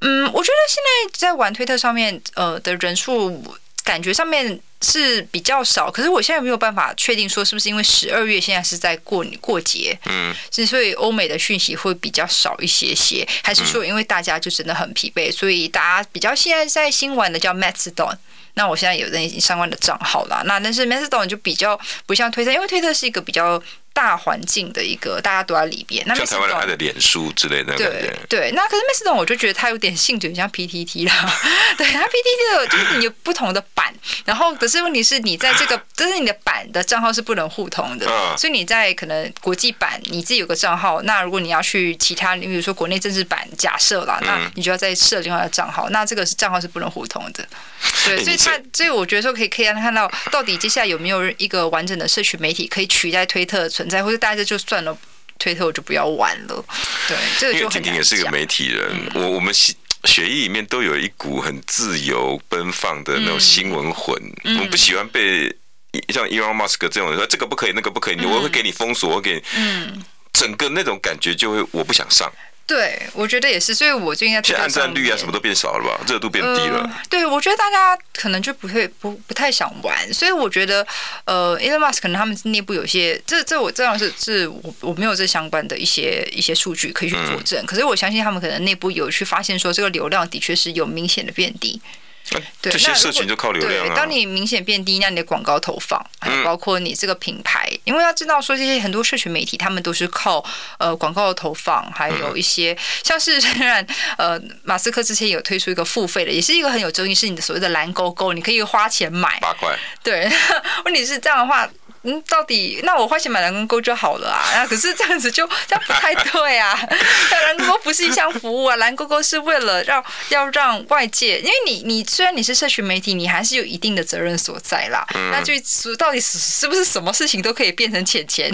S2: 嗯，我觉得现在在玩推特上面呃的人数。感觉上面是比较少，可是我现在没有办法确定说是不是因为十二月现在是在过过节，嗯，所以欧美的讯息会比较少一些些，还是说因为大家就真的很疲惫，所以大家比较现在在新玩的叫 Mastodon，那我现在有那相关的账号啦，那但是 Mastodon 就比较不像推特，因为推特是一个比较。大环境的一个，大家都在里边。那像
S1: 台湾人爱的脸书之类的，
S2: 对对。那可是 Mastodon 我就觉得它有点性质像 PTT 啦。对，它 PTT 的就是你有不同的版，然后可是问题是你在这个，就是你的版的账号是不能互通的。所以你在可能国际版你自己有个账号，那如果你要去其他，你比如说国内政治版，假设啦，那你就要再设另外的账号，那这个是账号是不能互通的。对，所以它，所以我觉得说可以可以让他看到，到底接下来有没有一个完整的社群媒体可以取代推特存在，或者大家就算了，推特我就不要玩了。对，这个。因为婷婷也是个媒体人，
S1: 我我们血血液里面都有一股很自由奔放的那种新闻魂，我们不喜欢被像 Elon Musk 这种人说这个不可以，那个不可以，我会给你封锁，我给你，嗯，整个那种感觉就会我不想上。
S2: 对，我觉得也是，所以我就应该。
S1: 现在按赞率啊，什么都变少了吧？热度变低了。
S2: 呃、对，我觉得大家可能就不会不不太想玩，所以我觉得，呃，Elon Musk 可能他们内部有些，这这我这样是是我我没有这相关的一些一些数据可以去佐证，嗯、可是我相信他们可能内部有去发现说，这个流量的确是有明显的变低。
S1: 对，这些社群就靠流量啊。
S2: 当你明显变低，那你的广告投放，还有包括你这个品牌，嗯、因为要知道说这些很多社群媒体，他们都是靠呃广告的投放，还有一些像是 虽然呃马斯克之前有推出一个付费的，也是一个很有争议，是你的所谓的蓝勾勾，你可以花钱买
S1: 八块。
S2: 对，问题是这样的话。嗯，到底那我花钱买蓝勾勾就好了啊？那可是这样子就这样不太对啊！蓝勾勾不是一项服务啊，蓝勾勾是为了让要让外界，因为你你虽然你是社群媒体，你还是有一定的责任所在啦。嗯、那就到底是是不是什么事情都可以变成钱钱？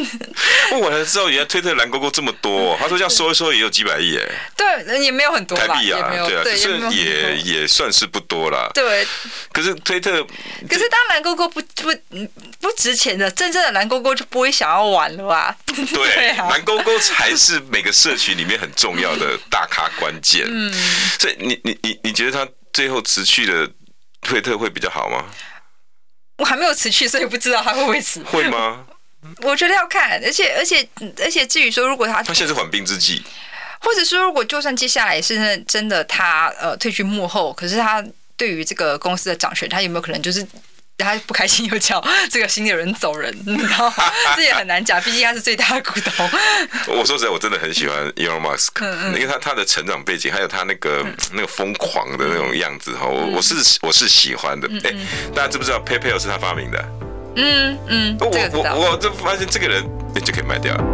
S1: 我才知道原来推特蓝勾勾这么多，他说这样 说一说也有几百亿哎。
S2: 对，也没有很多
S1: 台币啊，对啊，
S2: 对
S1: 是也也算是不多啦。
S2: 对，
S1: 可是推特，
S2: 可是当蓝勾勾不不不。之前的真正的蓝勾勾就不会想要玩了吧？
S1: 对，蓝勾勾才是每个社群里面很重要的大咖关键。嗯，所以你你你你觉得他最后辞去的推特会比较好吗？
S2: 我还没有辞去，所以不知道他会不会辞。
S1: 会吗？
S2: 我觉得要看，而且而且而且至于说，如果他
S1: 他现在是缓兵之计，
S2: 或者说如果就算接下来是真的他呃退居幕后，可是他对于这个公司的掌权，他有没有可能就是？他不开心又叫 这个新的人走人，你知道吗 这也很难讲，毕竟他是最大的股东。
S1: 我说实在，我真的很喜欢 Elon Musk，因为他他的成长背景，还有他那个那个疯狂的那种样子哈，我我是我是喜欢的。哎，大家知不知道 PayPal 是他发明的？嗯嗯，我我我就发现这个人就可以卖掉了。